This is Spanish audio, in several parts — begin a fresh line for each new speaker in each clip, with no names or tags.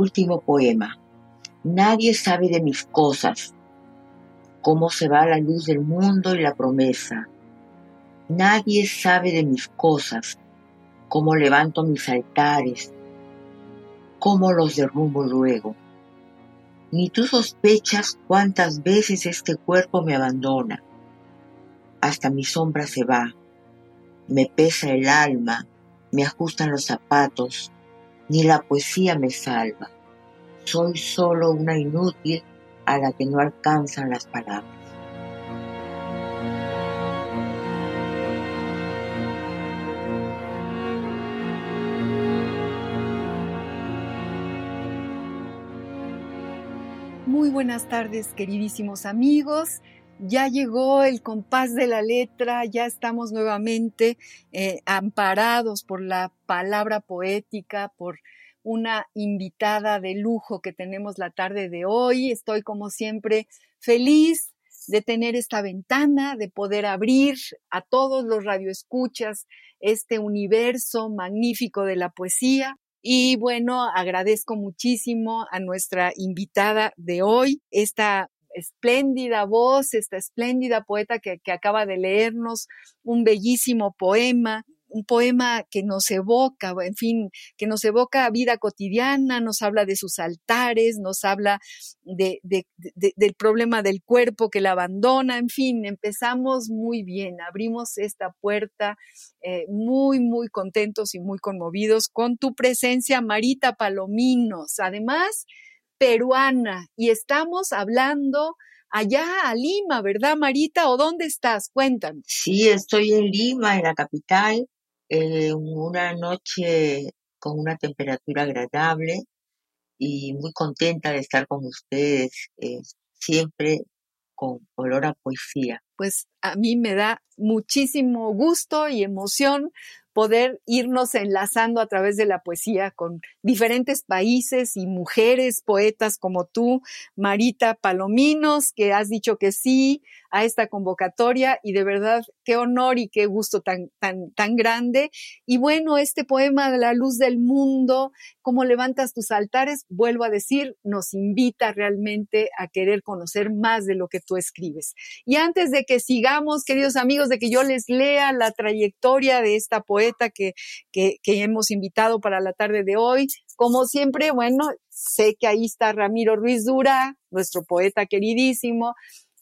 Último poema. Nadie sabe de mis cosas, cómo se va la luz del mundo y la promesa. Nadie sabe de mis cosas, cómo levanto mis altares, cómo los derrumbo luego. Ni tú sospechas cuántas veces este cuerpo me abandona. Hasta mi sombra se va, me pesa el alma, me ajustan los zapatos, ni la poesía me salva. Soy solo una inútil a la que no alcanzan las palabras.
Muy buenas tardes, queridísimos amigos ya llegó el compás de la letra, ya estamos nuevamente eh, amparados por la palabra poética, por una invitada de lujo que tenemos la tarde de hoy. Estoy como siempre feliz de tener esta ventana, de poder abrir a todos los radioescuchas este universo magnífico de la poesía. Y bueno, agradezco muchísimo a nuestra invitada de hoy, esta espléndida voz, esta espléndida poeta que, acaba de leernos un bellísimo poema, un poema que nos evoca, en fin, que nos evoca vida cotidiana, nos habla de sus altares, nos habla de, de, del problema del cuerpo que la abandona, en fin, empezamos muy bien, abrimos esta puerta eh, muy, muy contentos y muy conmovidos con tu presencia, Marita Palominos. Además, peruana y estamos hablando allá a Lima, ¿verdad, Marita? ¿O dónde estás? Cuéntame.
Sí, estoy en Lima, en la capital, eh, una noche con una temperatura agradable y muy contenta de estar con ustedes, eh, siempre con olor a poesía.
Pues a mí me da muchísimo gusto y emoción poder irnos enlazando a través de la poesía con diferentes países y mujeres poetas como tú, Marita Palominos, que has dicho que sí a esta convocatoria y de verdad qué honor y qué gusto tan, tan, tan grande. Y bueno, este poema de la luz del mundo, cómo levantas tus altares, vuelvo a decir, nos invita realmente a querer conocer más de lo que tú escribes. Y antes de que sigamos, queridos amigos, de que yo les lea la trayectoria de esta poeta que, que, que hemos invitado para la tarde de hoy, como siempre, bueno, sé que ahí está Ramiro Ruiz Dura, nuestro poeta queridísimo,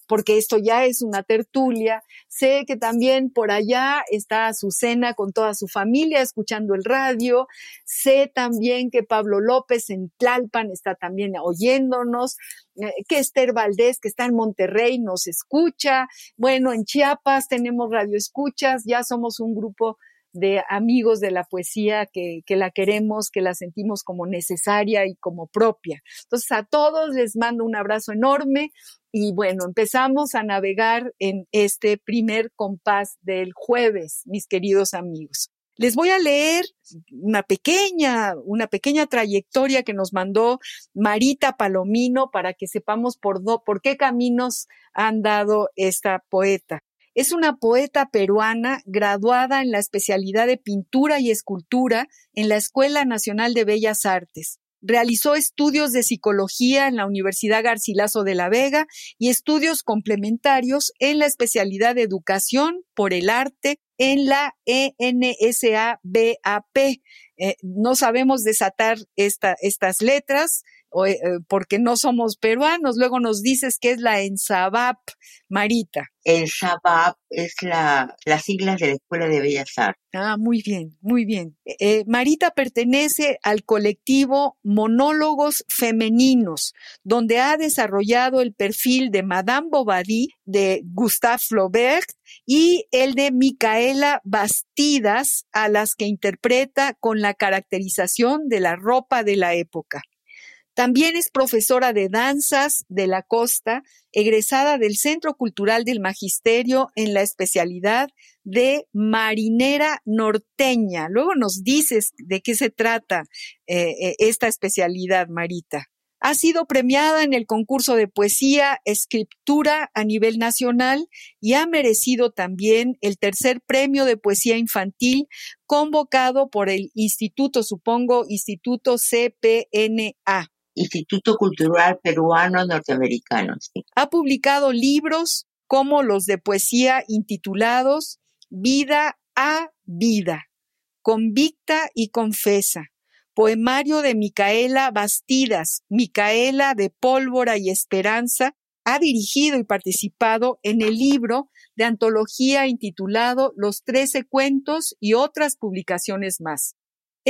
porque esto ya es una tertulia. Sé que también por allá está Azucena con toda su familia escuchando el radio. Sé también que Pablo López en Tlalpan está también oyéndonos, eh, que Esther Valdés, que está en Monterrey, nos escucha. Bueno, en Chiapas tenemos radio escuchas, ya somos un grupo de amigos de la poesía que, que, la queremos, que la sentimos como necesaria y como propia. Entonces, a todos les mando un abrazo enorme y bueno, empezamos a navegar en este primer compás del jueves, mis queridos amigos. Les voy a leer una pequeña, una pequeña trayectoria que nos mandó Marita Palomino para que sepamos por, por qué caminos han dado esta poeta. Es una poeta peruana graduada en la especialidad de pintura y escultura en la Escuela Nacional de Bellas Artes. Realizó estudios de psicología en la Universidad Garcilaso de la Vega y estudios complementarios en la especialidad de educación por el arte en la ENSABAP. Eh, no sabemos desatar esta, estas letras, porque no somos peruanos. Luego nos dices que es la ENSABAP, Marita.
El SABAP es la, las siglas de la Escuela de Bellas Artes.
Ah, muy bien, muy bien. Eh, Marita pertenece al colectivo Monólogos Femeninos, donde ha desarrollado el perfil de Madame Bovary de Gustave Flaubert y el de Micaela Bastidas, a las que interpreta con la caracterización de la ropa de la época. También es profesora de danzas de la costa, egresada del Centro Cultural del Magisterio en la especialidad de marinera norteña. Luego nos dices de qué se trata eh, eh, esta especialidad, Marita. Ha sido premiada en el concurso de poesía Escritura a nivel nacional y ha merecido también el tercer premio de poesía infantil convocado por el Instituto, supongo, Instituto CPNA.
Instituto Cultural Peruano Norteamericano.
Ha publicado libros como los de poesía intitulados Vida a Vida, Convicta y Confesa, poemario de Micaela Bastidas, Micaela de Pólvora y Esperanza, ha dirigido y participado en el libro de antología intitulado Los Trece Cuentos y otras publicaciones más.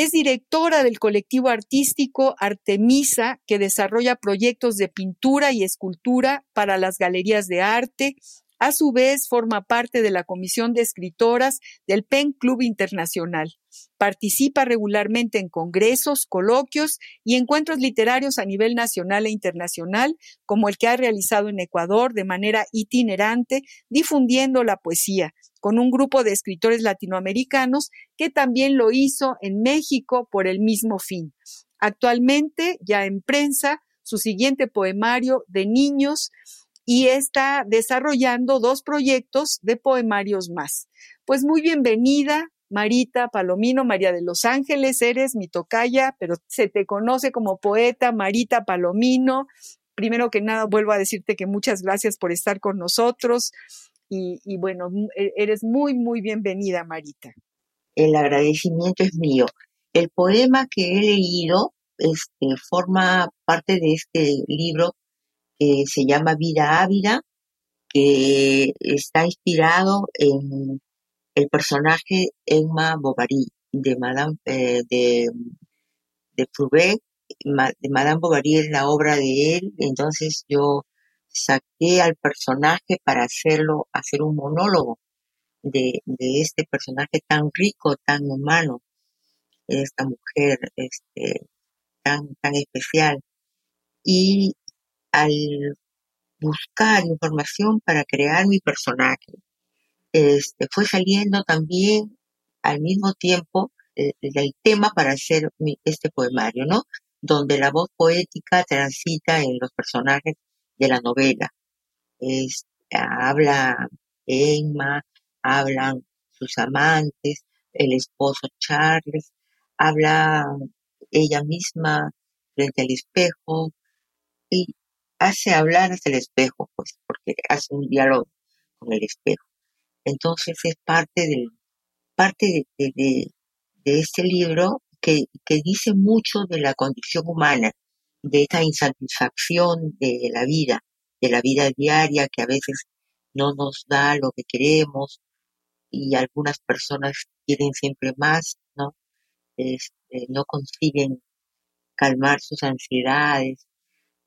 Es directora del colectivo artístico Artemisa, que desarrolla proyectos de pintura y escultura para las galerías de arte, a su vez, forma parte de la Comisión de Escritoras del PEN Club Internacional. Participa regularmente en congresos, coloquios y encuentros literarios a nivel nacional e internacional, como el que ha realizado en Ecuador de manera itinerante, difundiendo la poesía, con un grupo de escritores latinoamericanos que también lo hizo en México por el mismo fin. Actualmente, ya en prensa, su siguiente poemario de niños y está desarrollando dos proyectos de poemarios más. Pues muy bienvenida, Marita Palomino, María de los Ángeles, eres mi tocaya, pero se te conoce como poeta Marita Palomino. Primero que nada, vuelvo a decirte que muchas gracias por estar con nosotros y, y bueno, e, eres muy, muy bienvenida, Marita.
El agradecimiento es mío. El poema que he leído este, forma parte de este libro que se llama Vida Ávida, que está inspirado en el personaje Emma Bovary de Madame eh, de, de de Madame Bovary es la obra de él, entonces yo saqué al personaje para hacerlo, hacer un monólogo de, este personaje tan rico, tan humano, esta mujer este, tan, tan especial. Y al buscar información para crear mi personaje, este, fue saliendo también al mismo tiempo el, el tema para hacer este poemario, ¿no? Donde la voz poética transita en los personajes de la novela. Es, habla Emma, hablan sus amantes, el esposo Charles, habla ella misma frente al espejo y hace hablar hasta el espejo, pues, porque hace un diálogo con el espejo. Entonces es parte del, parte de, de, este libro que, que dice mucho de la condición humana, de esta insatisfacción de la vida, de la vida diaria que a veces no nos da lo que queremos y algunas personas quieren siempre más, ¿no? Este, no consiguen calmar sus ansiedades,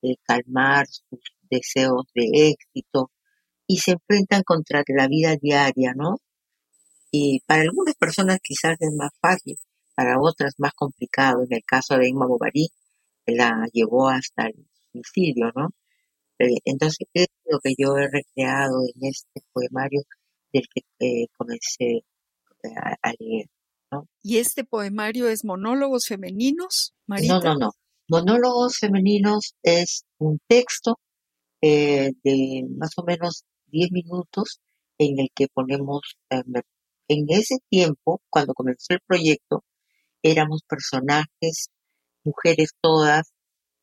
eh, calmar sus deseos de éxito y se enfrentan contra la vida diaria, ¿no? Y para algunas personas quizás es más fácil, para otras más complicado. En el caso de Emma Bovary, la llevó hasta el suicidio, ¿no? Eh, entonces, es lo que yo he recreado en este poemario del que eh, comencé eh, a, leer. ¿no?
¿Y este poemario es monólogos femeninos, Marita?
No, no, no. Monólogos femeninos es un texto de más o menos 10 minutos en el que ponemos, en ese tiempo, cuando comenzó el proyecto, éramos personajes, mujeres todas,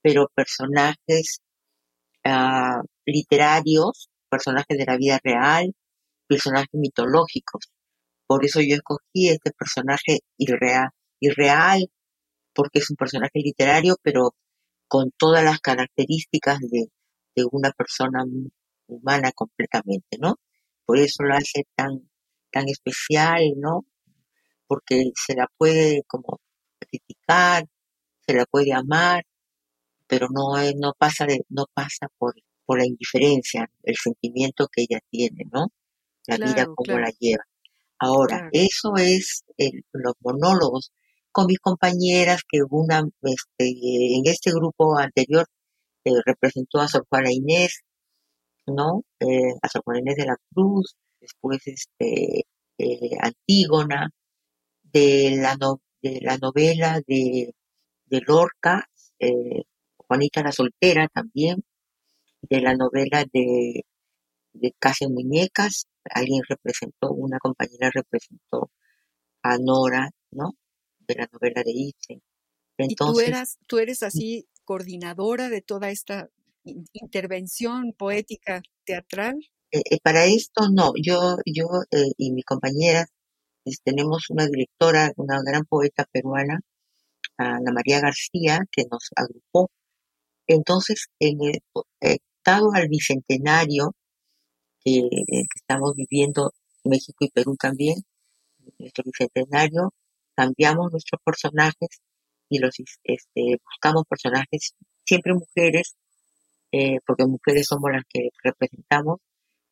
pero personajes uh, literarios, personajes de la vida real, personajes mitológicos. Por eso yo escogí este personaje irreal, irreal porque es un personaje literario, pero con todas las características de, de una persona humana completamente, ¿no? Por eso lo hace tan, tan especial, ¿no? Porque se la puede como criticar, se la puede amar, pero no, no pasa de, no pasa por, por la indiferencia, el sentimiento que ella tiene, ¿no? La vida como la lleva. Ahora, eso es los monólogos con mis compañeras que una, este, en este grupo anterior eh, representó a Sor Juana Inés, ¿no? Eh, a Sor Juana Inés de la Cruz, después este, eh, Antígona, de la, de la novela de, de Lorca, Juanita la Soltera también, de la novela de, de Casa Muñecas, alguien representó, una compañera representó a Nora, ¿no? De la novela de Ibsen.
Entonces, ¿Y tú, eras, tú eres así coordinadora de toda esta intervención poética teatral?
Eh, eh, para esto no, yo, yo eh, y mi compañera tenemos una directora, una gran poeta peruana, Ana María García, que nos agrupó. Entonces, en el, estado al bicentenario que, estamos viviendo México y Perú también, nuestro bicentenario, cambiamos nuestros personajes y los este, buscamos personajes siempre mujeres eh, porque mujeres somos las que representamos,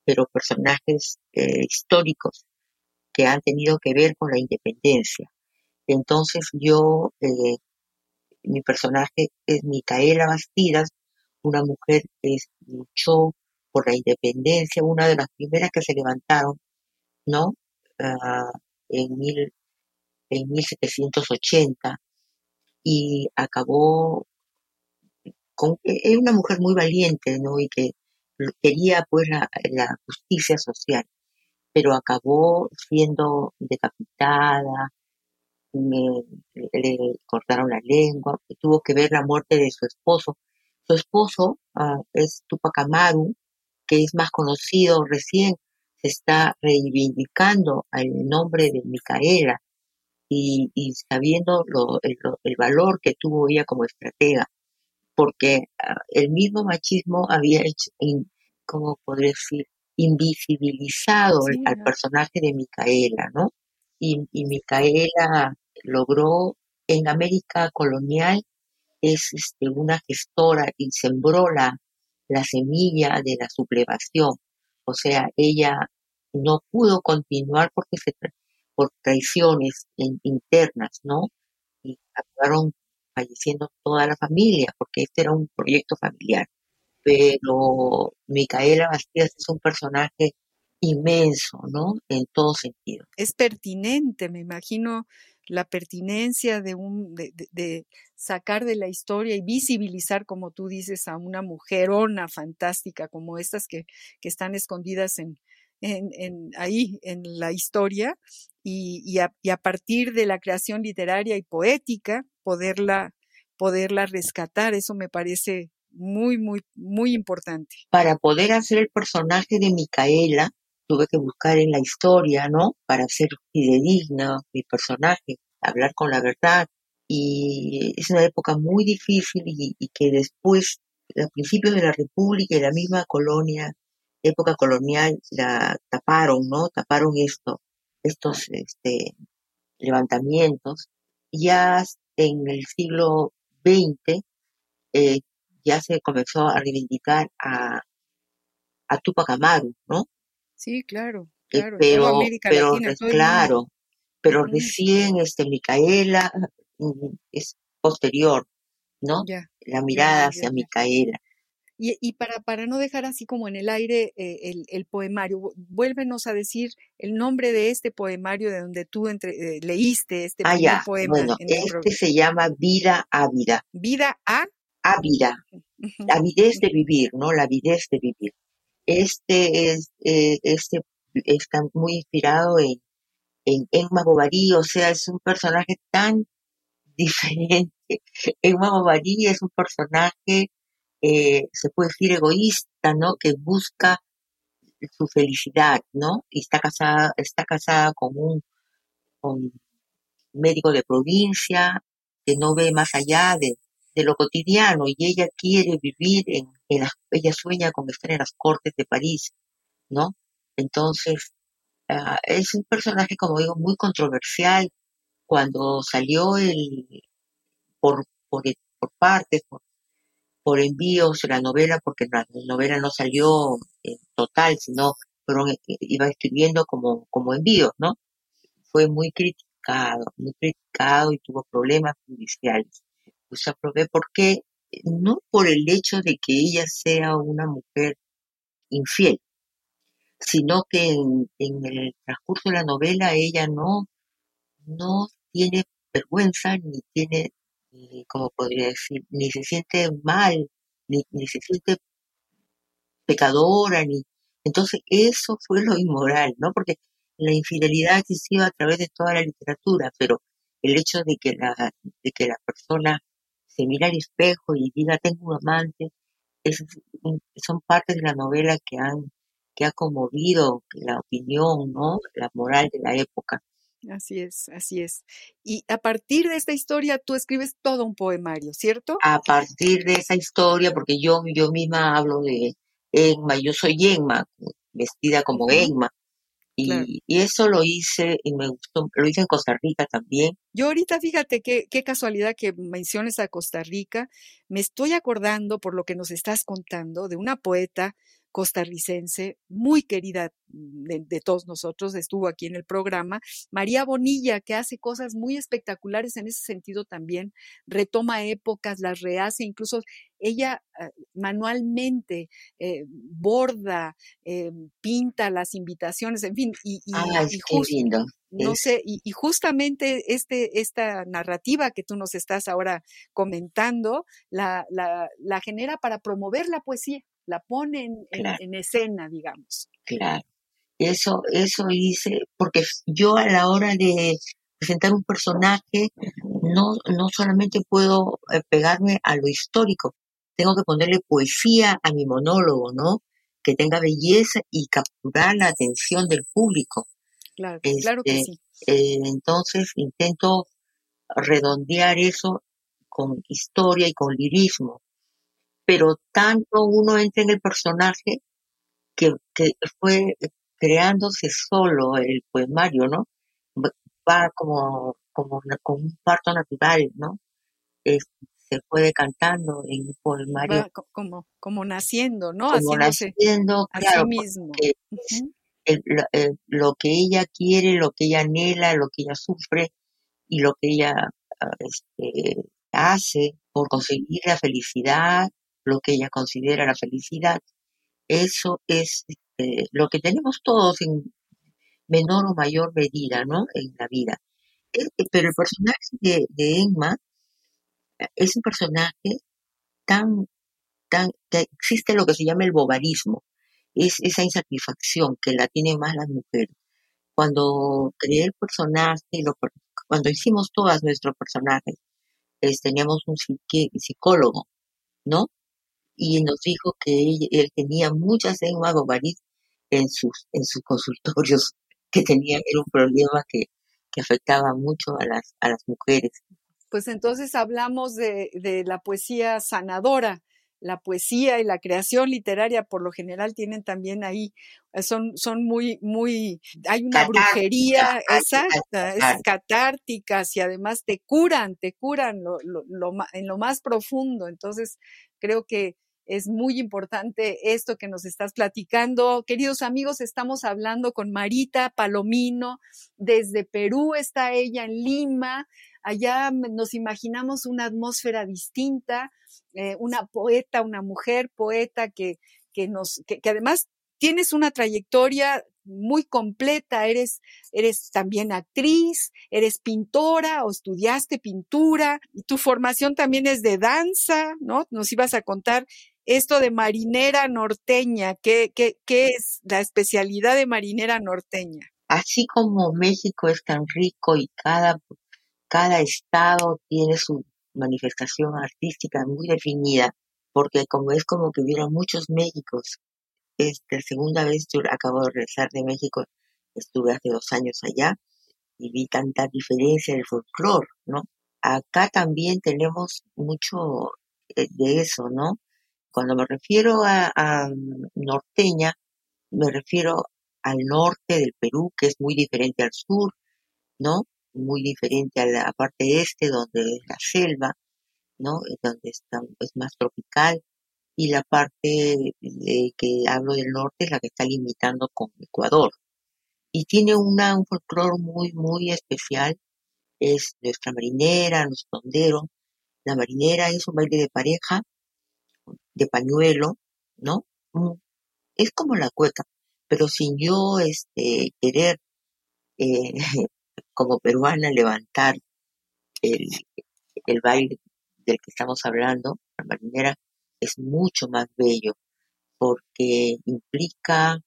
pero personajes eh, históricos que han tenido que ver con la independencia. Entonces yo, eh, mi personaje es Micaela Bastidas, una mujer que luchó por la independencia, una de las primeras que se levantaron, ¿no? Ah, en, mil, en 1780 y acabó es una mujer muy valiente, ¿no? Y que quería pues la, justicia social, pero acabó siendo decapitada, le cortaron la lengua, tuvo que ver la muerte de su esposo. Su esposo uh, es Tupac Amaru, que es más conocido recién, se está reivindicando el nombre de Micaela y, sabiendo el valor que tuvo ella como estratega porque ah, el mismo machismo había hecho, ¿cómo podría decir? Invisibilizado al personaje de Micaela, ¿no? Y, Micaela logró en América colonial es este, una gestora y sembró la, la semilla de la sublevación. O sea, ella no pudo continuar porque se, por traiciones internas, ¿no? Y acabaron falleciendo toda la familia, porque este era un proyecto familiar. Pero Micaela Bastidas es un personaje inmenso, ¿no? En todo sentido.
Es pertinente, me imagino la pertinencia de, un, de, sacar de la historia y visibilizar, como tú dices, a una mujerona fantástica como estas que, que están escondidas en, en, ahí en la historia y, a, y, a, partir de la creación literaria y poética poderla, poderla rescatar. Eso me parece muy, muy, muy importante.
Para poder hacer el personaje de Micaela, tuve que buscar en la historia, ¿no? Para ser fidedigna mi personaje, hablar con la verdad. Y es una época muy difícil y, que después, a principios de la República y la misma colonia, época colonial, la taparon, ¿no? Taparon esto, estos este, levantamientos. Ya en el siglo XX eh, ya se comenzó a reivindicar a, a Tupac Amaru, ¿no?
Sí, claro,
eh, claro. pero, pero claro, pero recién este Micaela mm, es posterior, ¿no? la mirada hacia Micaela.
Y, para, para no dejar así como en el aire eh, el, poemario, vuélvenos a decir el nombre de este poemario de donde tú entre, eh, leíste este
ah, poema. Bueno, este se llama Vida Ávida.
Vida a
Ávida. La avidez de vivir, ¿no? La avidez de vivir. Este es, eh, este está muy inspirado en, en Emma Bovary, o sea, es un personaje tan diferente. Emma Bovary es un personaje eh, se puede decir egoísta, ¿no? Que busca su felicidad, ¿no? Y está casada, está casada con un, médico de provincia que no ve más allá de, de lo cotidiano y ella quiere vivir en, las, ella sueña con estar en las cortes de París, ¿no? Entonces, ah, es un personaje, como digo, muy controversial. Cuando salió el, por, por, por partes, por, por envíos la novela, porque la novela no salió en total, sino fueron, eh, iba escribiendo como, como envíos, ¿no? Fue muy criticado, muy criticado y tuvo problemas judiciales. Pues aprobé porque, no por el hecho de que ella sea una mujer infiel, sino que en, el transcurso de la novela ella no, no tiene vergüenza ni tiene, como podría decir, ni se siente mal, ni, ni se siente pecadora, ni entonces eso fue lo inmoral, ¿no? Porque la infidelidad ha existido a través de toda la literatura, pero el hecho de que la, de que la persona se mira al espejo y diga tengo un amante, son partes de la novela que han que ha conmovido la opinión, ¿no? La moral de la época.
Así es, así es. Y a partir de esta historia tú escribes todo un poemario, ¿cierto?
A partir de esa historia, porque yo, yo misma hablo de Enma, yo soy Enma, vestida como Enma. Y, eso lo hice y me gustó, lo hice en Costa Rica también.
Yo ahorita, fíjate qué, qué casualidad que menciones a Costa Rica, me estoy acordando por lo que nos estás contando de una poeta costarricense, muy querida de, todos nosotros, estuvo aquí en el programa, María Bonilla, que hace cosas muy espectaculares en ese sentido también, retoma épocas, las rehace, incluso ella ah, manualmente eh, borda, eh, pinta las invitaciones, en fin, y, y, no sé, y, y, justamente este, esta narrativa que tú nos estás ahora comentando, la, la, la genera para promover la poesía la ponen en, escena, digamos.
Claro, eso, eso hice, porque yo a la hora de presentar un personaje, no, no solamente puedo eh, pegarme a lo histórico, tengo que ponerle poesía a mi monólogo, ¿no? Que tenga belleza y capturar la atención del público.
Claro, claro que
este, sí. Eh, entonces intento redondear eso con historia y con lirismo pero tanto uno entra en el personaje que, que fue creándose solo el poemario, ¿no? Va como, como, como un parto natural, ¿no? se fue decantando en un poemario.
como, como naciendo, ¿no?
Como naciendo, claro,
mismo.
lo que ella quiere, lo que ella anhela, lo que ella sufre y lo que ella ah, este, hace por conseguir la felicidad lo que ella considera la felicidad. Eso es este, lo que tenemos todos en menor o mayor medida, ¿no? En la vida. pero el personaje de, Emma eh, es un personaje tan, tan, existe lo que se llama el bobarismo, es esa insatisfacción que la tienen más las mujeres. Cuando creé el personaje, cuando hicimos todas nuestros personajes, teníamos un psicólogo, ¿no? Y nos dijo que él, tenía muchas Emma en sus, en sus consultorios, que tenía era un problema que, que afectaba mucho a las, a las mujeres.
Pues entonces hablamos de, de la poesía sanadora, la poesía y la creación literaria por lo general tienen también ahí, eh, son, son muy, muy, hay una brujería exacta, es catárticas y además te curan, te curan lo, lo, lo, en lo más profundo. Entonces creo que es muy importante esto que nos estás platicando. Queridos amigos, estamos hablando con Marita Palomino. Desde Perú está ella en Lima. Allá nos imaginamos una atmósfera distinta, eh, una poeta, una mujer poeta que, que además tienes una trayectoria muy completa, eres, eres también actriz, eres pintora o estudiaste pintura y tu formación también es de danza, ¿no? Nos ibas a contar esto de marinera norteña, ¿qué, qué, qué es la especialidad de marinera norteña?
Así como México es tan rico y cada, cada estado tiene su manifestación artística muy definida, porque como es como que hubiera muchos Méxicos. Esta segunda vez yo acabo de regresar de México, estuve hace dos años allá y vi tanta diferencia del folclore, ¿no? acá también tenemos mucho eh, de eso, ¿no? Cuando me refiero a, norteña, me refiero al norte del Perú, que es muy diferente al sur, ¿no? Muy diferente a la parte este, donde es la selva, ¿no? Donde es más tropical. Y la parte de que hablo del norte es la que está limitando con Ecuador. Y tiene una, un folclore muy, muy especial. Es nuestra marinera, nuestro tondero. La marinera es un baile de pareja, de pañuelo, ¿no? Es como la cueca, pero sin yo este, querer eh, como peruana levantar el, el baile del que estamos hablando, la marinera, es mucho más bello porque implica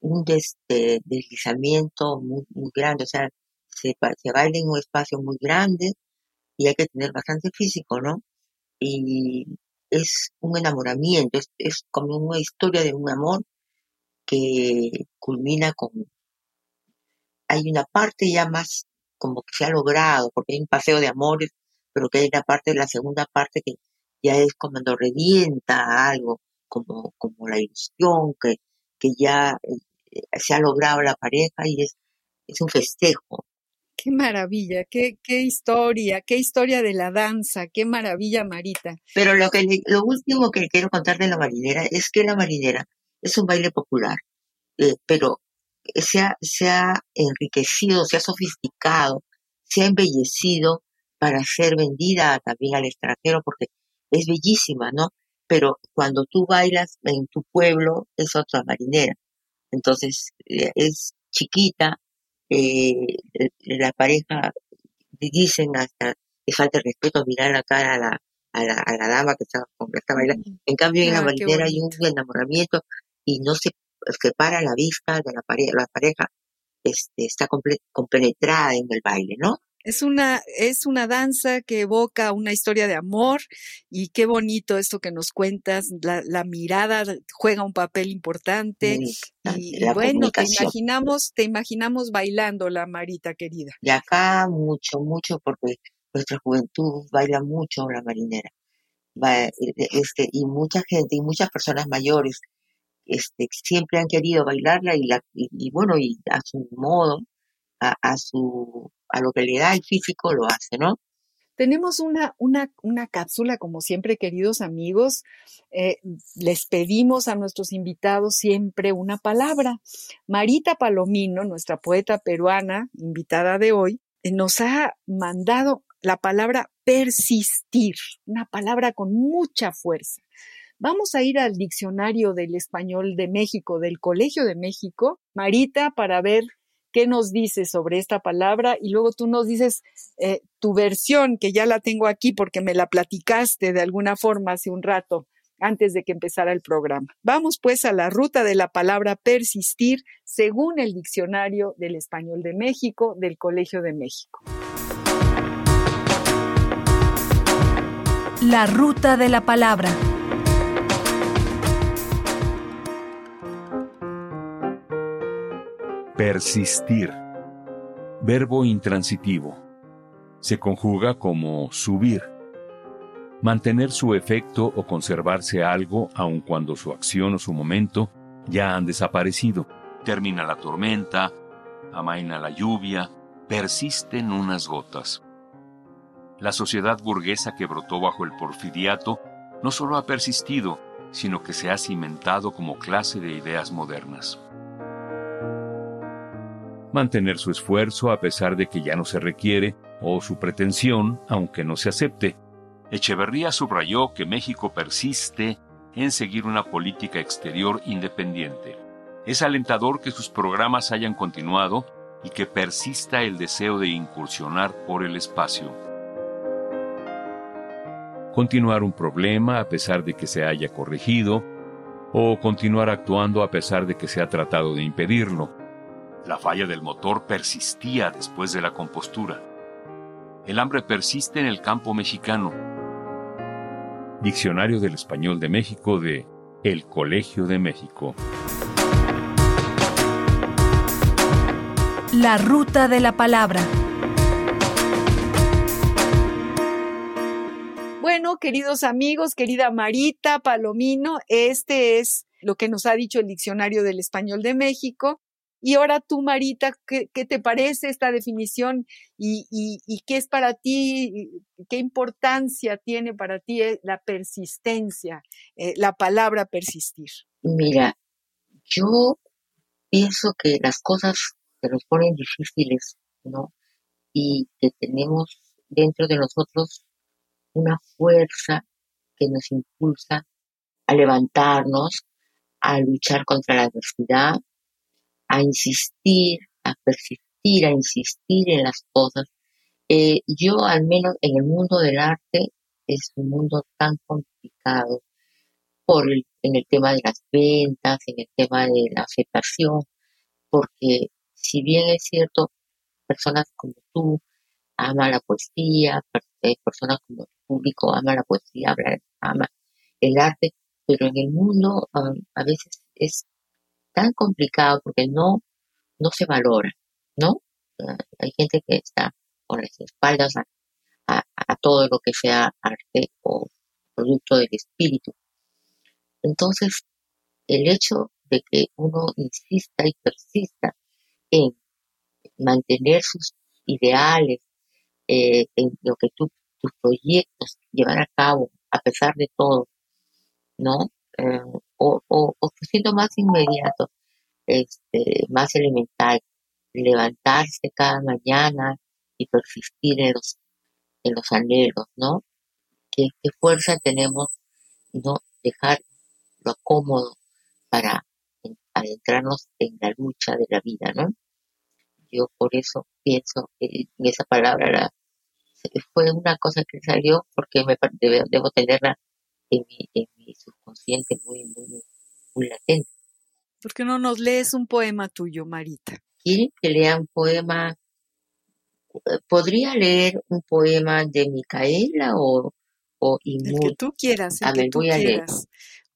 un este, deslizamiento muy, muy grande, o sea, se, se baila en un espacio muy grande y hay que tener bastante físico, ¿no? Y es un enamoramiento, es, es como una historia de un amor que culmina con... Hay una parte ya más como que se ha logrado, porque hay un paseo de amores, pero que hay una parte, la segunda parte que ya es cuando revienta algo, como, como la ilusión, que, que ya eh, se ha logrado la pareja y es, es un festejo.
Qué maravilla, qué, qué historia, qué historia de la danza, qué maravilla, Marita.
Pero lo, que, lo último que quiero contar de la marinera es que la marinera es un baile popular, eh, pero se ha, se ha enriquecido, se ha sofisticado, se ha embellecido para ser vendida también al extranjero porque es bellísima, ¿no? Pero cuando tú bailas en tu pueblo es otra marinera. Entonces eh, es chiquita, eh, la pareja dicen hasta que falta respeto mirar la cara a la, a la, a la dama que está, que está bailando. En cambio en la ah, marinera hay un enamoramiento y no se separa la vista de la pareja, la pareja este, está compenetrada en el baile, ¿no?
Es una, es una danza que evoca una historia de amor y qué bonito esto que nos cuentas, la, la mirada juega un papel importante y bueno, te imaginamos, te imaginamos bailando la Marita querida.
Y acá mucho, mucho porque nuestra juventud baila mucho la marinera. E, e, este, y mucha gente y muchas personas mayores este, siempre han querido bailarla y, la, y bueno, y a su modo, a, su, a lo que le da el físico lo hace, ¿no?
Tenemos una, una, una cápsula, como siempre, queridos amigos. Eh, les pedimos a nuestros invitados siempre una palabra. Marita Palomino, nuestra poeta peruana, invitada de hoy, nos ha mandado la palabra persistir, una palabra con mucha fuerza. Vamos a ir al diccionario del español de México, del Colegio de México, Marita, para ver qué nos dices sobre esta palabra y luego tú nos dices eh, tu versión, que ya la tengo aquí porque me la platicaste de alguna forma hace un rato antes de que empezara el programa. Vamos pues a la ruta de la palabra persistir según el diccionario del español de México del Colegio de México.
La ruta de la palabra.
Persistir. Verbo intransitivo. Se conjuga como subir. Mantener su efecto o conservarse algo aun cuando su acción o su momento ya han desaparecido. Termina la tormenta, amaina la lluvia, persisten unas gotas. La sociedad burguesa que brotó bajo el porfiriato no solo ha persistido, sino que se ha cimentado como clase de ideas modernas mantener su esfuerzo a pesar de que ya no se requiere, o su pretensión, aunque no se acepte. Echeverría subrayó que México persiste en seguir una política exterior independiente. Es alentador que sus programas hayan continuado y que persista el deseo de incursionar por el espacio. Continuar un problema a pesar de que se haya corregido, o continuar actuando a pesar de que se ha tratado de impedirlo la falla del motor persistía después de la compostura. El hambre persiste en el campo mexicano. Diccionario del Español de México de El Colegio de México.
La ruta de la palabra.
bueno, queridos amigos, querida Marita Palomino, este es lo que nos ha dicho el Diccionario del Español de México. Y ahora tú, Marita, ¿qué, te parece esta definición y, qué es para ti, qué importancia tiene para ti eh, la persistencia, eh, la palabra persistir?
Mira, yo pienso que las cosas se nos ponen difíciles, ¿no? Y que tenemos dentro de nosotros una fuerza que nos impulsa a levantarnos, a luchar contra la adversidad, a insistir, a persistir, a insistir en las cosas. Eh, yo al menos en el mundo del arte es un mundo tan complicado por el, en el tema de las ventas, en el tema de la aceptación, porque si bien es cierto, personas como tú aman la poesía, eh, personas como el público ama la poesía, ama el arte, pero en el mundo a veces es tan complicado porque no, no se valora, ¿no? Hay gente que está con las espaldas a, todo lo que sea arte o producto del espíritu. Entonces, el hecho de que uno insista y persista en mantener sus ideales, eh, en lo que tú, tus proyectos llevar a cabo a pesar de todo, ¿no? Eh, o, o, o más inmediato, este, más elemental, levantarse cada mañana y persistir en los, en los anhelos, ¿no? ¿Qué, qué fuerza tenemos no dejar lo cómodo para adentrarnos en la lucha de la vida, ¿no? Yo por eso pienso en esa palabra, fue una cosa que salió porque me debo, debo tenerla en mi, en mi subconsciente muy, muy, muy latente.
¿Por qué no nos lees un poema tuyo, Marita?
¿Quieren que lea un poema? ¿Podría leer un poema de Micaela o, o
El que tú quieras, el que tú quieras.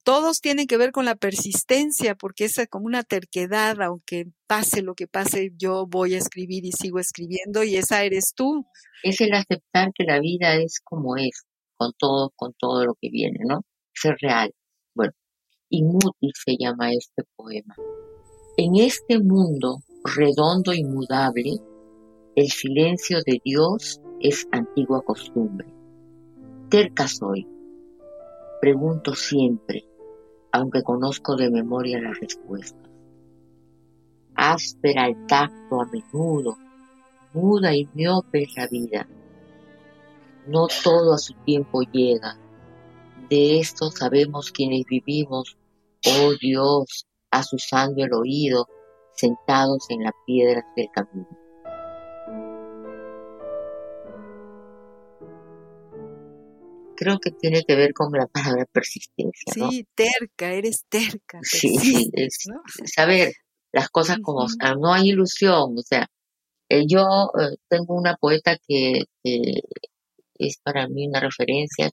Todos tienen que ver con la persistencia, porque es como una terquedad, aunque pase lo que pase, yo voy a escribir y sigo escribiendo, y esa eres tú.
Es el aceptar que la vida es como es, con todo, con todo lo que viene, ¿no? Ser real. Bueno, Inútil se llama este poema. En este mundo redondo y mudable, el silencio de Dios es antigua costumbre. Terca soy. Pregunto siempre, aunque conozco de memoria las respuestas. Áspera el tacto a menudo, muda y miope es la vida. No todo a su tiempo llega. De esto sabemos quienes vivimos Oh Dios, asusando el oído, sentados en la piedra del camino. Creo que tiene que ver con la palabra persistencia.
Sí, terca, eres terca.
Sí, sí, saber las cosas como no hay ilusión, o sea, eh, yo eh, tengo una poeta que es para mí una referencia,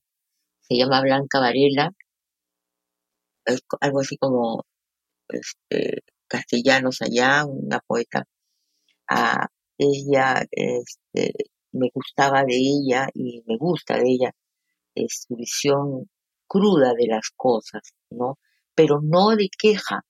se llama Blanca Varela, algo así como este, castellanos allá, una poeta. ella, este, me gustaba de ella y me gusta de ella es su visión cruda de las cosas, ¿no? Pero no de queja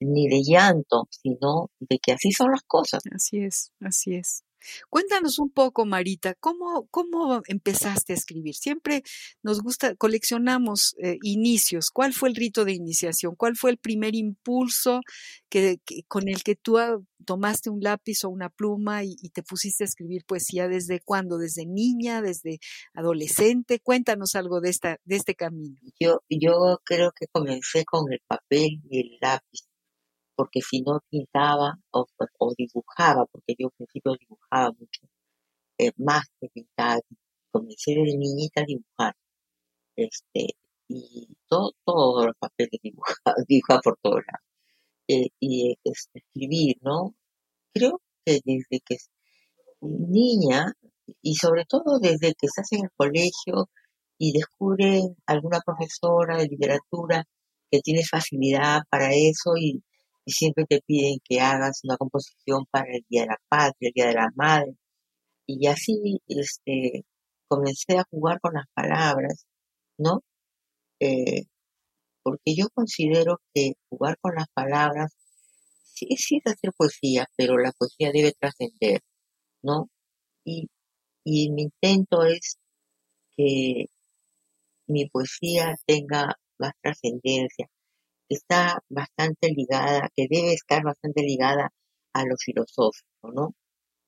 ni de llanto, sino de que así son las cosas.
Así es, así es. Cuéntanos un poco, Marita, ¿cómo, cómo empezaste a escribir? Siempre nos gusta, coleccionamos eh, inicios. ¿Cuál fue el rito de iniciación? ¿Cuál fue el primer impulso que, con el que tú ah, tomaste un lápiz o una pluma y, te pusiste a escribir poesía? ¿Desde cuándo? ¿Desde niña? ¿Desde adolescente? Cuéntanos algo de, esta, de este camino.
Yo, yo creo que comencé con el papel y el lápiz porque si no pintaba o, dibujaba, porque yo al principio dibujaba mucho, eh, más que pintar, comencé desde niñita a dibujar, este, y todo, todos los papeles dibujaba, dibujaba por todos lados, eh, y este, escribir, ¿no? Creo que desde que niña, y sobre todo desde que estás en el colegio y descubres alguna profesora de literatura que tiene facilidad para eso y y siempre te piden que hagas una composición para el Día de la Patria, el Día de la Madre. Y así este, comencé a jugar con las palabras ¿no? Eh, porque yo considero que jugar con las palabras sí, sí es hacer poesía, pero la poesía debe trascender, ¿no? Y, y mi intento es que mi poesía tenga más trascendencia, está bastante ligada, que debe estar bastante ligada a lo filosófico, ¿no?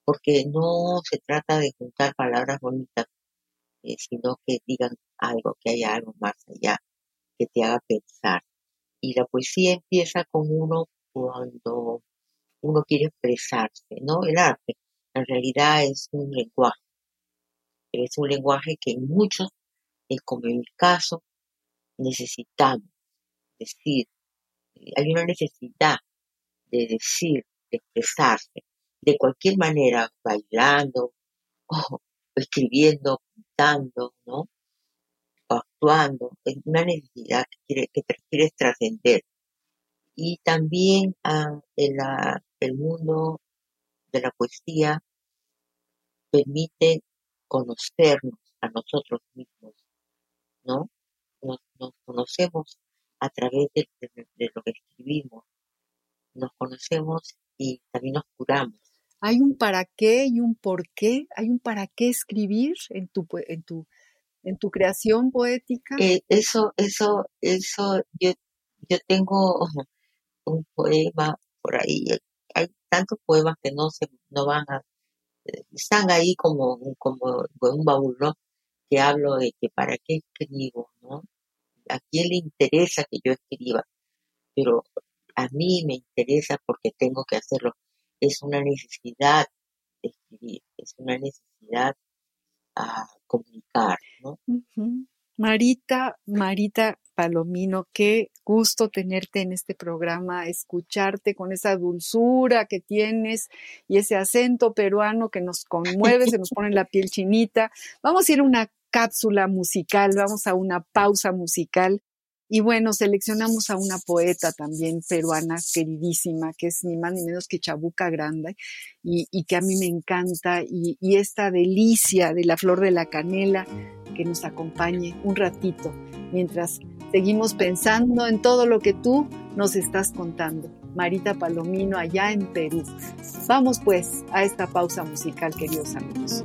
Porque no se trata de juntar palabras bonitas, eh, sino que digan algo, que haya algo más allá, que te haga pensar. Y la poesía empieza con uno cuando uno quiere expresarse, ¿no? El arte en realidad es un lenguaje, es un lenguaje que muchos, eh, como en mi caso, necesitamos decir, hay una necesidad de decir, de expresarse, de cualquier manera, bailando, o escribiendo, pintando, ¿no? O actuando, es una necesidad que, quiere, trascender. Y también ah, el mundo de la poesía permite conocernos a nosotros mismos, ¿no? Nos, conocemos a través de, lo que escribimos, nos conocemos y también nos curamos.
¿Hay un para qué y un por qué? ¿Hay un para qué escribir en tu, en tu, en tu creación poética?
Eh, eso, eso, eso, yo, yo tengo un poema por ahí. Hay tantos poemas que no se, no van a están ahí como, como un baúl, ¿no? Que hablo de que para qué escribo, ¿no? ¿A quién le interesa que yo escriba? Pero a mí me interesa porque tengo que hacerlo. Es una necesidad de escribir, es una necesidad a comunicar, ¿no?
Marita, Marita Palomino, qué gusto tenerte en este programa, escucharte con esa dulzura que tienes y ese acento peruano que nos conmueve, se nos pone la piel chinita. Vamos a ir a una cápsula musical, vamos a una pausa musical. Y bueno, seleccionamos a una poeta también peruana queridísima, que es ni más ni menos que Chabuca Grande, y, que a mí me encanta, y, y esta delicia de la flor de la canela, que nos acompañe un ratito mientras seguimos pensando en todo lo que tú nos estás contando. Marita Palomino allá en Perú. Vamos pues a esta pausa musical, queridos amigos.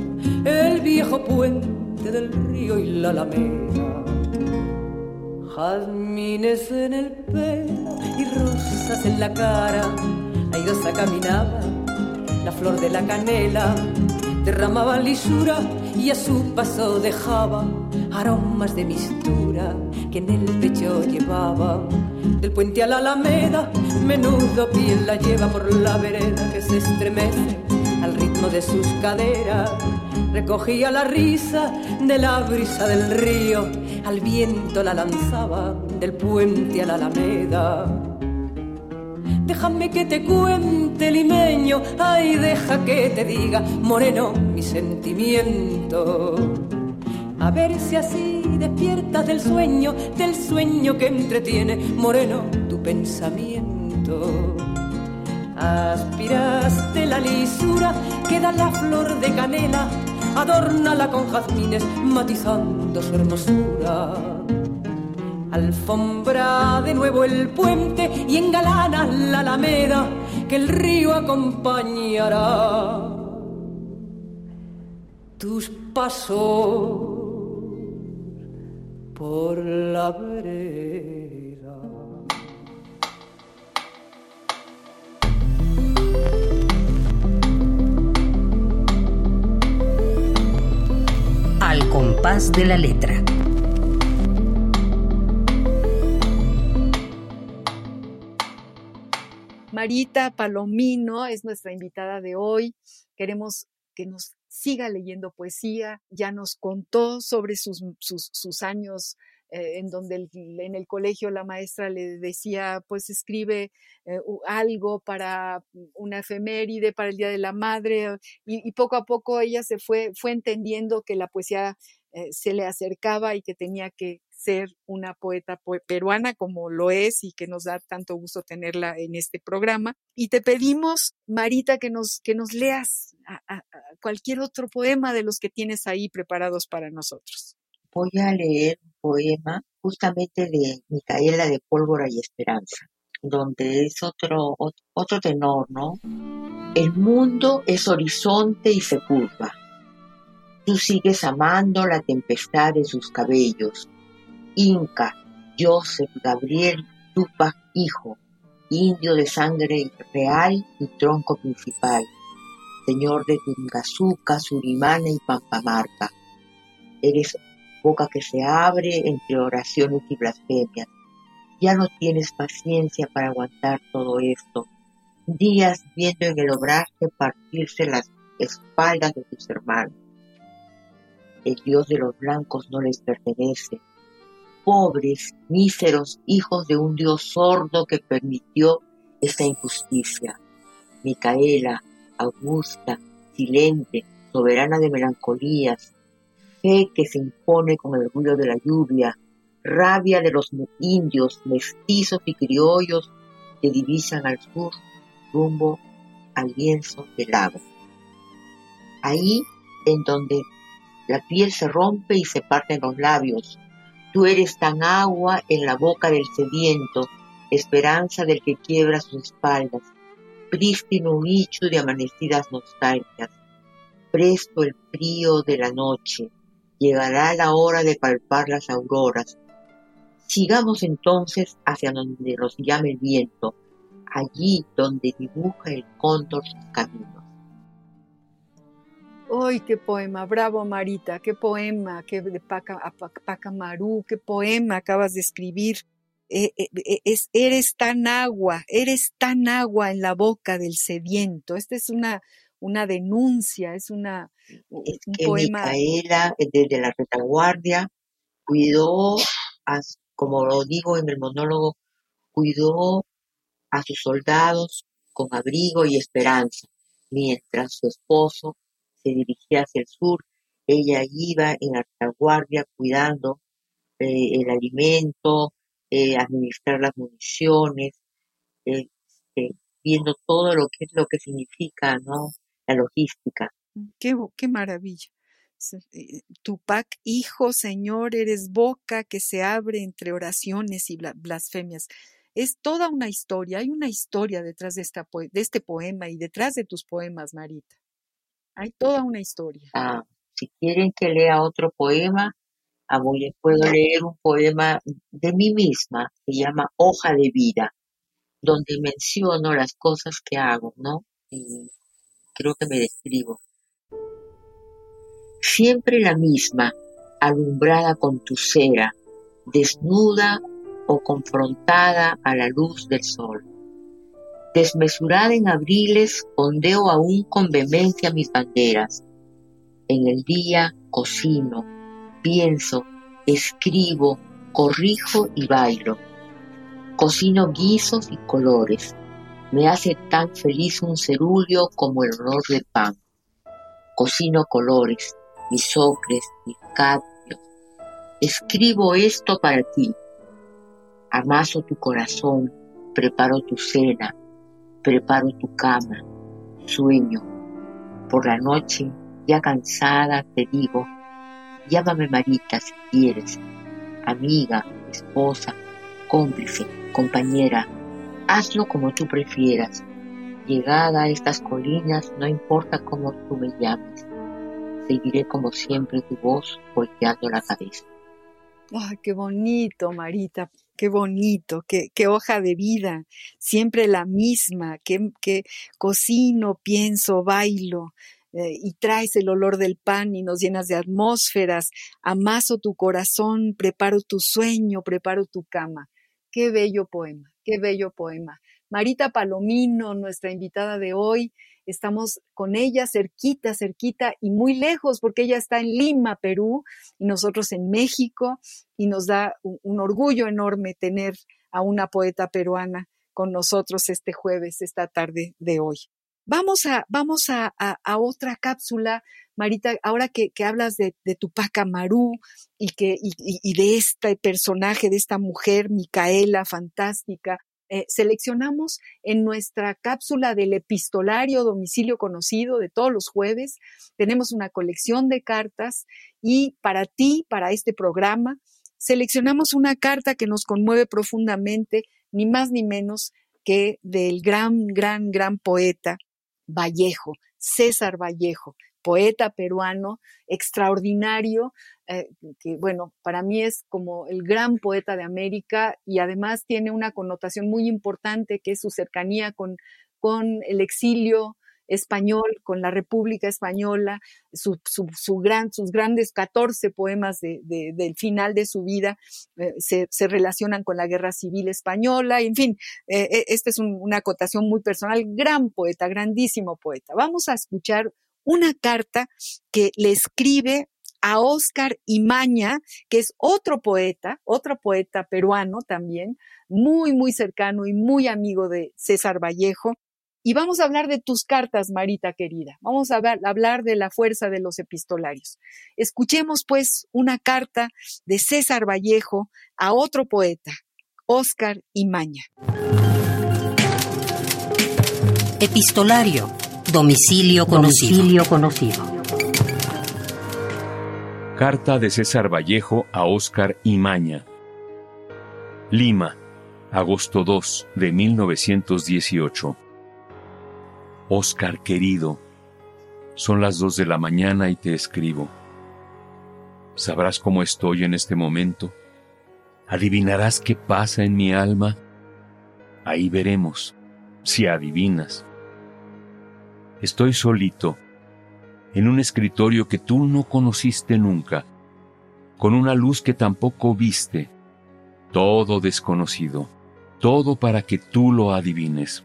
el viejo puente del río y la alameda. Jazmines en el pelo y rosas en la cara airosa caminaba, la flor de la canela derramaba lisura y a su paso dejaba aromas de mistura que en el pecho llevaba. Del puente a la alameda, menudo piel la lleva por la vereda que se estremece al ritmo de sus caderas. Recogía la risa de la brisa del río, al viento la lanzaba del puente a la alameda Déjame que te cuente, limeño, ay, deja que te diga, moreno, mi sentimiento. A ver si así despiertas del sueño, del sueño que entretiene, moreno, tu pensamiento. Aspiraste la lisura que da la flor de canela, adórnala con jazmines, matizando su hermosura Alfombra de nuevo el puente y engalana la alameda que el río acompañará. Tus pasos por la vereda.
De la letra.
Marita Palomino es nuestra invitada de hoy. Queremos que nos siga leyendo poesía, ya nos contó sobre sus, sus, años eh, en donde en el colegio la maestra le decía, pues escribe eh, algo para una efeméride, para el Día de la Madre, y, y poco a poco ella se fue, fue entendiendo que la poesía eh, se le acercaba y que tenía que ser una poeta peruana como lo es y que nos da tanto gusto tenerla en este programa. Y te pedimos, Marita, que nos, que nos leas cualquier otro poema de los que tienes ahí preparados para nosotros.
Voy a leer un poema justamente de Micaela de Pólvora y Esperanza, donde es otro, otro tenor, ¿no? El mundo es horizonte y se curva Tú sigues amando la tempestad de sus cabellos. Inca, Joseph Gabriel Tupac Hijo, indio de sangre real y tronco principal, señor de Tungazuca, Surimana y Pampamarca. Eres boca que se abre entre oraciones y blasfemias. Ya no tienes paciencia para aguantar todo esto. Días viendo en el obraje partirse las espaldas de tus hermanos el Dios de los blancos no les pertenece. Pobres, míseros hijos de un Dios sordo que permitió esta injusticia. Micaela, Augusta, silente, soberana de melancolías, fe que se impone con el ruido de la lluvia, rabia de los indios, mestizos y criollos que divisan al sur rumbo al lienzo del agua. Ahí en donde la piel se rompe y se parten los labios. Tú eres tan agua en la boca del sediento, esperanza del que quiebra sus espaldas, prístino nicho de amanecidas nostalgias. Presto el frío de la noche, llegará la hora de palpar las auroras. Sigamos entonces hacia donde nos llame el viento, allí donde dibuja el cóndor sus caminos.
¡Ay, qué poema! Bravo, Marita, qué poema, qué de Paca, Pacamaru, qué poema acabas de escribir. Eh, eh, eh, es, eres tan agua, eres tan agua en la boca del sediento. Esta es una, una denuncia, es una,
un poema. Micaela, desde la retaguardia, cuidó, como lo digo en el monólogo, cuidó a sus soldados con abrigo y esperanza, mientras su esposo se dirigía hacia el sur, ella iba en retaguardia cuidando eh, el alimento, eh, administrar las municiones, este, viendo todo lo que es lo que significa, ¿no? La logística.
Qué, qué maravilla. Eh, Tupac, hijo, Señor, eres boca que se abre entre oraciones y blasfemias. Es toda una historia, hay una historia detrás de, esta, de este poema y detrás de tus poemas, Marita. Hay toda una historia.
Ah, si quieren que lea otro poema, a les puedo leer un poema de mí misma, se llama Hoja de Vida, donde menciono las cosas que hago, ¿no? Y creo que me describo. Siempre la misma, alumbrada con tu cera, desnuda o confrontada a la luz del sol Desmesurada en abriles, ondeo aún con vehemencia mis banderas. En el día cocino, pienso, escribo, corrijo y bailo. Cocino guisos y colores. Me hace tan feliz un cerulio como el olor de pan. Cocino colores, mis ocres, mis cadmios. Escribo esto para ti. Amaso tu corazón, preparo tu cena, Preparo tu cama, sueño. Por la noche, ya cansada, te digo, llámame Marita si quieres, amiga, esposa, cómplice, compañera, hazlo como tú prefieras. Llegada a estas colinas, no importa cómo tú me llames, seguiré como siempre tu voz volteando la cabeza.
¡Ay, qué bonito, Marita! Qué bonito, qué, hoja de vida, siempre la misma, que, que cocino, pienso, bailo, eh, y traes el olor del pan y nos llenas de atmósferas, amaso tu corazón, preparo tu sueño, preparo tu cama. Qué bello poema, qué bello poema. Marita Palomino, nuestra invitada de hoy, estamos con ella cerquita, cerquita y muy lejos, porque ella está en Lima, Perú, y nosotros en México, y nos da un, orgullo enorme tener a una poeta peruana con nosotros este jueves, esta tarde de hoy. Vamos a, vamos a, otra cápsula, Marita, ahora que, hablas de, de, Tupac Amaru y, que, y de este personaje, de esta mujer, Micaela, fantástica, eh, seleccionamos en nuestra cápsula del epistolario domicilio conocido de todos los jueves. Tenemos una colección de cartas y para ti, para este programa, seleccionamos una carta que nos conmueve profundamente, ni más ni menos que del gran, gran, gran poeta Vallejo, César Vallejo, poeta peruano extraordinario, eh, que bueno, para mí es como el gran poeta de América y además tiene una connotación muy importante que es su cercanía con, con el exilio español, con la República Española, su, gran, sus grandes 14 poemas del final de su vida eh, se, relacionan con la Guerra Civil Española, en fin, eh, esta es una acotación muy personal, gran poeta, grandísimo poeta. Vamos a escuchar una carta que le escribe a Oscar Imaña, que es otro poeta, otro poeta peruano también, muy, muy cercano y muy amigo de César Vallejo. Y vamos a hablar de tus cartas, Marita querida. Vamos a hablar de la fuerza de los epistolarios. Escuchemos pues una carta de César Vallejo a otro poeta, Oscar Imaña.
Epistolario Domicilio conocido.
Carta de César Vallejo a Óscar Imaña. Lima, agosto 2 de 1918. Óscar querido, son las dos de la mañana y te escribo. ¿Sabrás cómo estoy en este momento? ¿Adivinarás qué pasa en mi alma? Ahí veremos, si adivinas. Estoy solito, en un escritorio que tú no conociste nunca, con una luz que tampoco viste, todo desconocido, todo para que tú lo adivines.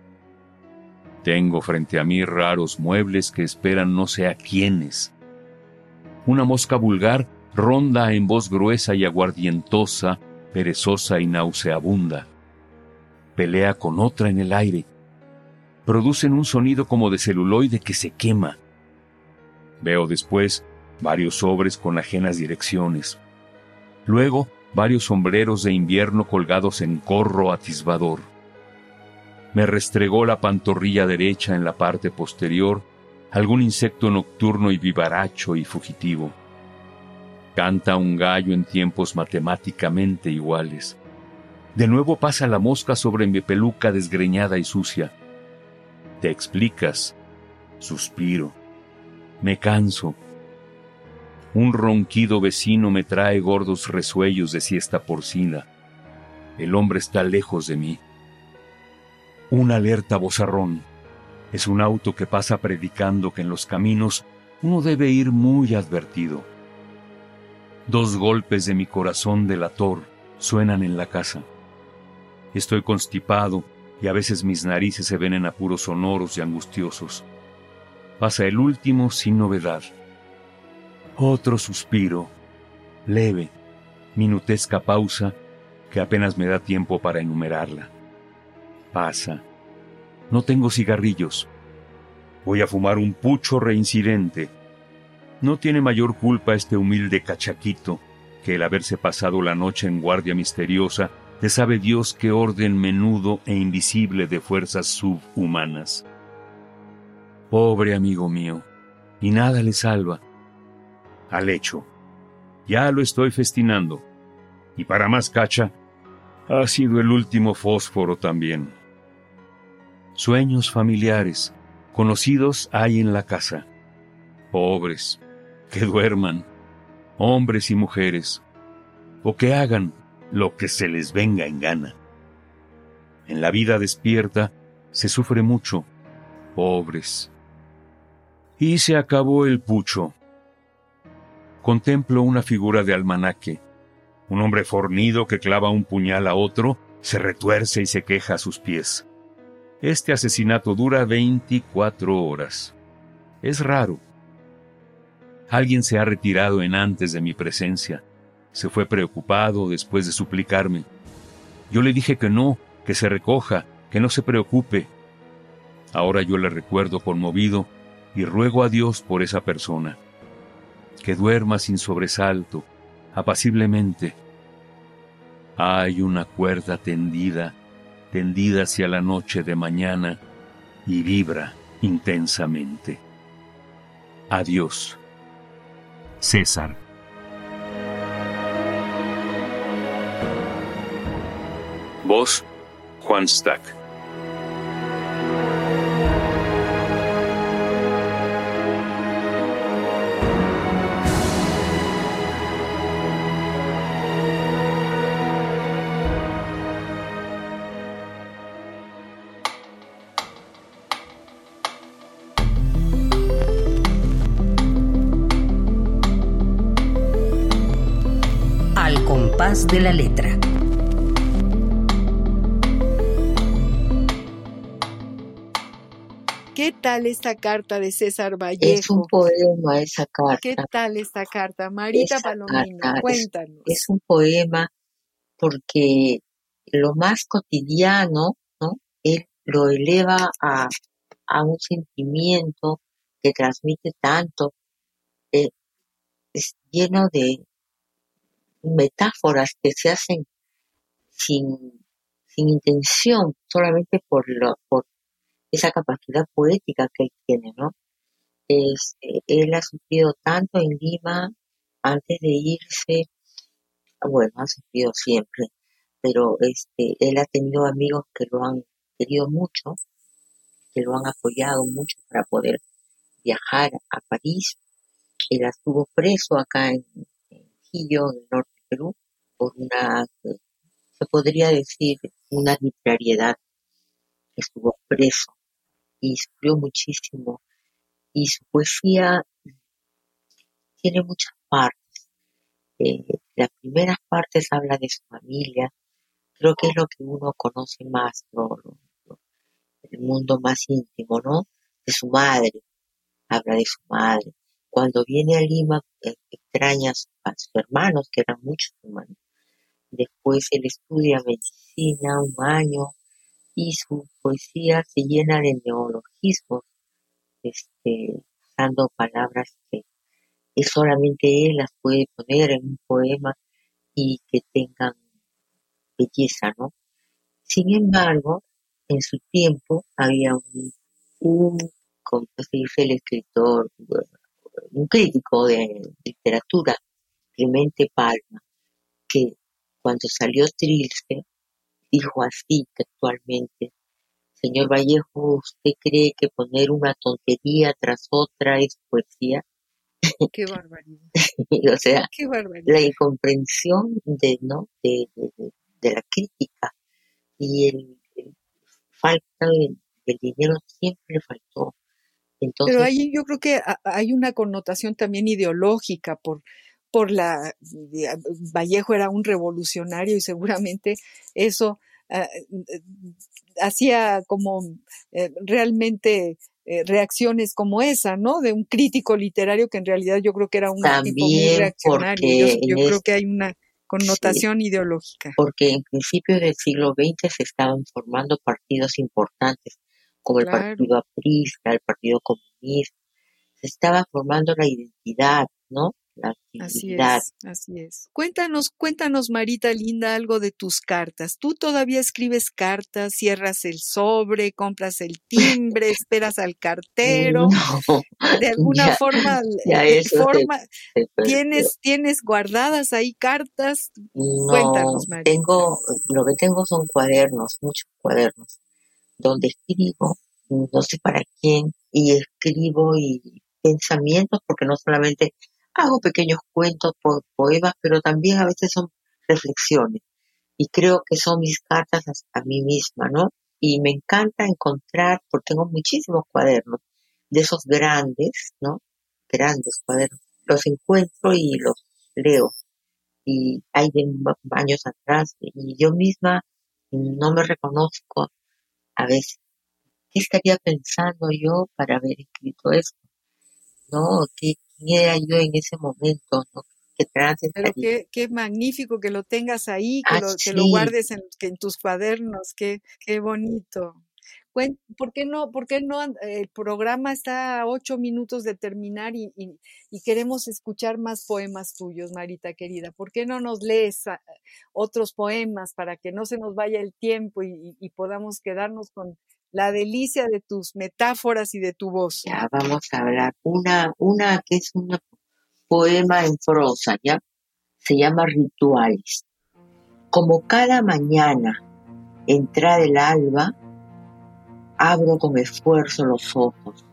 Tengo frente a mí raros muebles que esperan no sé a quiénes. Una mosca vulgar ronda en voz gruesa y aguardientosa, perezosa y nauseabunda. Pelea con otra en el aire, producen un sonido como de celuloide que se quema. Veo después varios sobres con ajenas direcciones. Luego, varios sombreros de invierno colgados en corro atisbador. Me restregó la pantorrilla derecha en la parte posterior algún insecto nocturno y vivaracho y fugitivo. Canta un gallo en tiempos matemáticamente iguales. De nuevo pasa la mosca sobre mi peluca desgreñada y sucia. Te explicas. Suspiro. Me canso. Un ronquido vecino me trae gordos resuellos de siesta porcina. El hombre está lejos de mí. Un alerta bozarrón. Es un auto que pasa predicando que en los caminos uno debe ir muy advertido. Dos golpes de mi corazón delator suenan en la casa. Estoy constipado y a veces mis narices se ven en apuros sonoros y angustiosos. Pasa el último sin novedad. Otro suspiro, leve, minutesca pausa que apenas me da tiempo para enumerarla. Pasa. No tengo cigarrillos. Voy a fumar un pucho reincidente. No tiene mayor culpa este humilde cachaquito que el haberse pasado la noche en guardia misteriosa de sabe Dios qué orden menudo e invisible de fuerzas subhumanas. Pobre amigo mío, y nada le salva. Al hecho, ya lo estoy festinando, y para más cacha, ha sido el último fósforo también. Sueños familiares, conocidos hay en la casa. Pobres, que duerman, hombres y mujeres, o que hagan lo que se les venga en gana. En la vida despierta se sufre mucho, pobres. Y se acabó el pucho. Contemplo una figura de almanaque. Un hombre fornido que clava un puñal a otro, se retuerce y se queja a sus pies. Este asesinato dura 24 horas. Es raro. Alguien se ha retirado en antes de mi presencia. Se fue preocupado después de suplicarme. Yo le dije que no, que se recoja, que no se preocupe. Ahora yo le recuerdo conmovido y ruego a Dios por esa persona. Que duerma sin sobresalto, apaciblemente. Hay una cuerda tendida, tendida hacia la noche de mañana y vibra intensamente. Adiós. César. Voz Juan Stack.
De la letra.
¿Qué tal esta carta de César Vallejo?
Es un poema esa carta.
¿Qué tal esta carta? Marita
Esa
Palomino,
carta es-
cuéntanos.
Es un poema porque lo más cotidiano, ¿no? Él lo eleva a, a un sentimiento que transmite tanto, eh, es lleno de metáforas que se hacen sin, sin intención, solamente por, lo, por esa capacidad poética que él tiene, ¿no? Este, él ha sufrido tanto en Lima antes de irse, bueno, ha sufrido siempre, pero este, él ha tenido amigos que lo han querido mucho, que lo han apoyado mucho para poder viajar a París. Él estuvo preso acá en, en Quillo, en el norte de Perú, por una, eh, se podría decir, una arbitrariedad. Estuvo preso y sufrió muchísimo. Y su poesía tiene muchas partes. Eh, las primeras partes habla de su familia, creo que es lo que uno conoce más, lo- el mundo más íntimo, ¿no? De su madre, habla de su madre. Cuando viene a Lima, eh, extraña a sus hermanos, que eran muchos hermanos. Después él estudia medicina un año y su poesía se llena de neologismos, este, usando palabras que, solamente él las puede poner en un poema y que tengan belleza, ¿no? Sin embargo, en su tiempo había un, un como se dice el escritor, un crítico de literatura, Clemente Palma, que cuando salió Trilce, dijo así textualmente, señor Vallejo, ¿usted cree que poner una tontería tras otra es poesía?
Qué barbaridad,
o sea,
qué barbaridad.
la incomprensión de no de, de, la crítica y el, el falta del, dinero siempre faltó entonces
Pero ahí yo creo que ha- hay una connotación también ideológica por, por la de- Vallejo era un revolucionario y seguramente eso ah, eh, hacía como eh, realmente eh, reacciones como esa, ¿no? De un crítico literario que en realidad yo creo que era un tipo muy
También
reaccionario. Yo, yo creo que hay una connotación ideológica.
porque en principios del siglo XX se estaban formando partidos importantes como el partido aprista, el partido comunista, se estaba formando la identidad, ¿no? La
Así es, así es. Cuéntanos, cuéntanos, Marita Linda, algo de tus cartas. ¿Tú todavía escribes cartas, cierras el sobre, compras el timbre, esperas al cartero?
No,
De alguna
ya,
forma,
ya
de forma,
perdió.
tienes, tienes guardadas ahí cartas.
No,
Cuéntanos, Marita.
tengo, lo que tengo son cuadernos, muchos cuadernos, donde escribo, no sé para quién, y escribo y pensamientos, porque no solamente hago pequeños cuentos, po- poemas, pero también a veces son reflexiones. Y creo que son mis cartas a, a mí misma, ¿no? Y me encanta encontrar, porque tengo muchísimos cuadernos, de esos grandes, ¿no? Grandes cuadernos. Los encuentro y los leo y hay de años atrás y yo misma no me reconozco a veces ¿qué estaría pensando yo para haber escrito esto? ¿No? ¿Qué, ¿Quién era yo en ese momento? ¿no? ¿Qué
Pero qué, qué, magnífico que lo tengas ahí, que, ah, lo, que lo, guardes en, en tus cuadernos, qué, qué bonito. ¿Por qué no? ¿Por qué no? El programa está a ocho minutos de terminar y, queremos escuchar más poemas tuyos, Marita querida. ¿Por qué no nos lees otros poemas para que no se nos vaya el tiempo y, podamos quedarnos con la delicia de tus metáforas y de tu voz?
Ya, vamos a hablar. Una, una que es un poema en prosa, ¿ya? Se llama Rituales. Como cada mañana entra el alba, Abro con esfuerzo los ojos.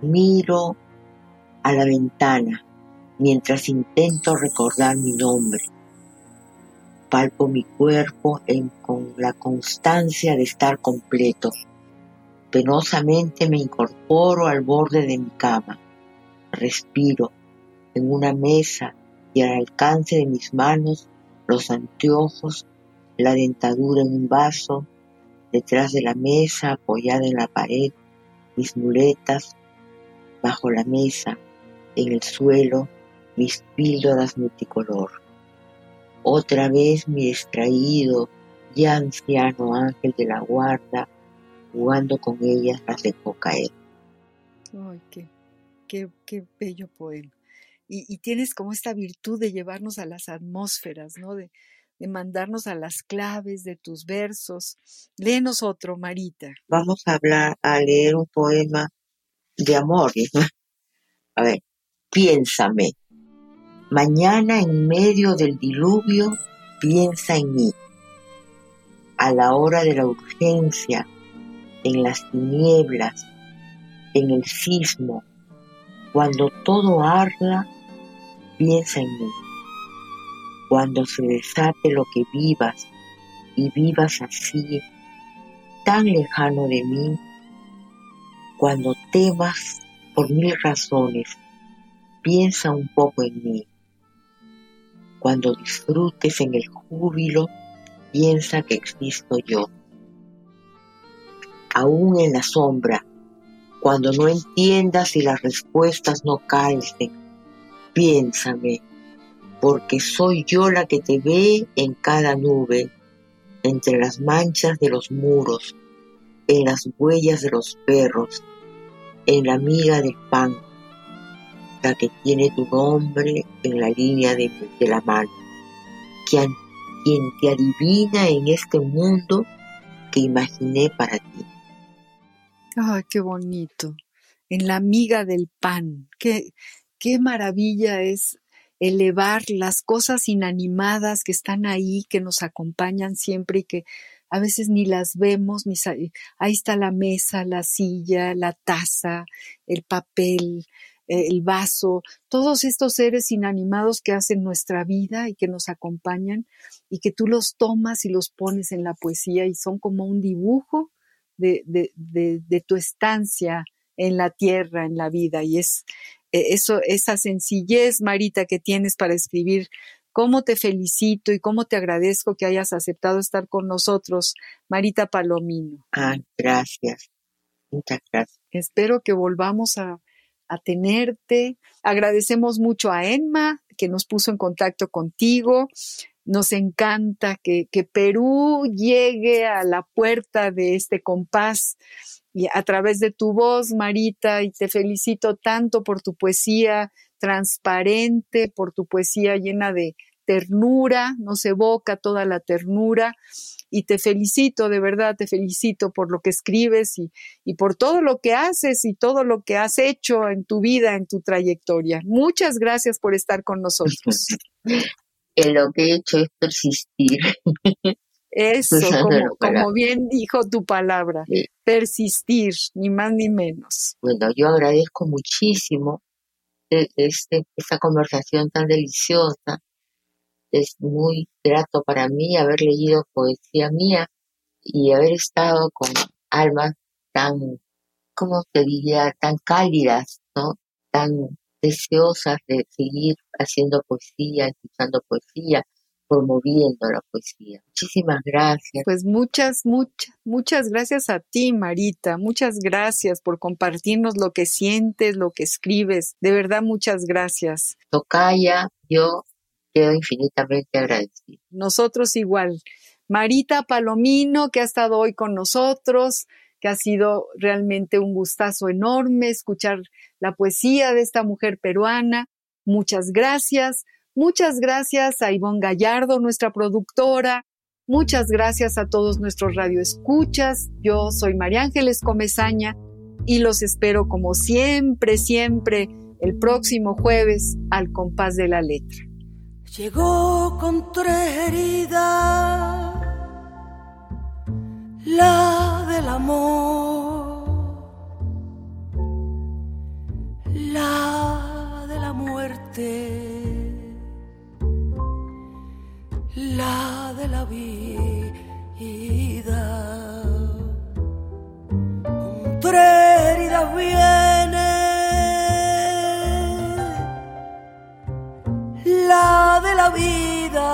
Miro a la ventana mientras intento recordar mi nombre. Palpo mi cuerpo con la constancia de estar completo. Penosamente me incorporo al borde de mi cama. Respiro en una mesa y al alcance de mis manos los anteojos, la dentadura en un vaso, detrás de la mesa, apoyada en la pared, mis muletas, bajo la mesa, en el suelo, mis píldoras multicolor. Otra vez mi distraído, ya anciano ángel de la guarda, jugando con ellas las dejó caer.
Ay, qué, qué, qué bello poema. Y, y, tienes como esta virtud de llevarnos a las atmósferas, ¿no? De, de mandarnos a las claves de tus versos. Léenos otro, Marita.
Vamos a hablar, a leer un poema de amor. A ver, piénsame. Mañana en medio del diluvio, piensa en mí. A la hora de la urgencia, en las tinieblas, en el sismo, cuando todo arda, piensa en mí cuando se desate lo que vivas y vivas así, tan lejano de mí, cuando temas por mil razones, piensa un poco en mí. Cuando disfrutes en el júbilo, piensa que existo yo. Aún en la sombra, cuando no entiendas y las respuestas no calcen, piénsame porque soy yo la que te ve en cada nube, entre las manchas de los muros, en las huellas de los perros, en la miga del pan, que tiene tu nombre en la línea de, la mano, quien, quien te adivina en este mundo que imaginé para ti.
Ay, qué bonito. En la miga del pan. Qué, qué maravilla es elevar las cosas inanimadas que están ahí, que nos acompañan siempre y que a veces ni las vemos, ni ahí está la mesa, la silla, la taza, el papel, el vaso, todos estos seres inanimados que hacen nuestra vida y que nos acompañan y que tú los tomas y los pones en la poesía y son como un dibujo de, de, de, de tu estancia en la tierra, en la vida y es, e-, eso, esa sencillez, Marita, que tienes para escribir. Cómo te felicito y cómo te agradezco que hayas aceptado estar con nosotros, Marita Palomino.
Ah, gracias. Muchas gracias.
Espero que volvamos a, a tenerte. Agradecemos mucho a Enma que nos puso en contacto contigo. Nos encanta que, que Perú llegue a la puerta de este compás y a través de tu voz, Marita, y te felicito tanto por tu poesía transparente, por tu poesía llena de ternura, nos evoca toda la ternura y te felicito, de verdad, te felicito por lo que escribes y, y, por todo lo que haces y todo lo que has hecho en tu vida, en tu trayectoria. Muchas gracias por estar con nosotros.
lo que he hecho es persistir.
Eso, como, bien dijo tu palabra, persistir, ni más ni menos.
Bueno, yo agradezco muchísimo e, este, esta conversación tan deliciosa. Es muy grato para mí haber leído poesía mía y haber estado con almas tan, ¿cómo te diría?, tan cálidas, ¿no? Tan deseosas de seguir haciendo poesía, escuchando poesía, promoviendo la poesía. Muchísimas gracias.
Pues muchas, muchas, muchas gracias a ti, Marita. Muchas gracias por compartirnos lo que sientes, lo que escribes. De verdad, muchas gracias.
Tocaya, yo infinitamente agradecido.
Nosotros igual. Marita Palomino, que ha estado hoy con nosotros, que ha sido realmente un gustazo enorme escuchar la poesía de esta mujer peruana. Muchas gracias. Muchas gracias a Ivonne Gallardo, nuestra productora. Muchas gracias a todos nuestros radioescuchas. Yo soy María Ángeles Comezaña y los espero como siempre, siempre el próximo jueves al compás de la letra.
Llegó con tres heridas, la del amor, la de la muerte la de la vida. Con tres heridas viene la de la vida,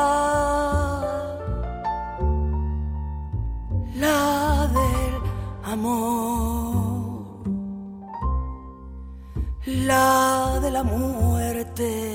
la del amor, la de la muerte.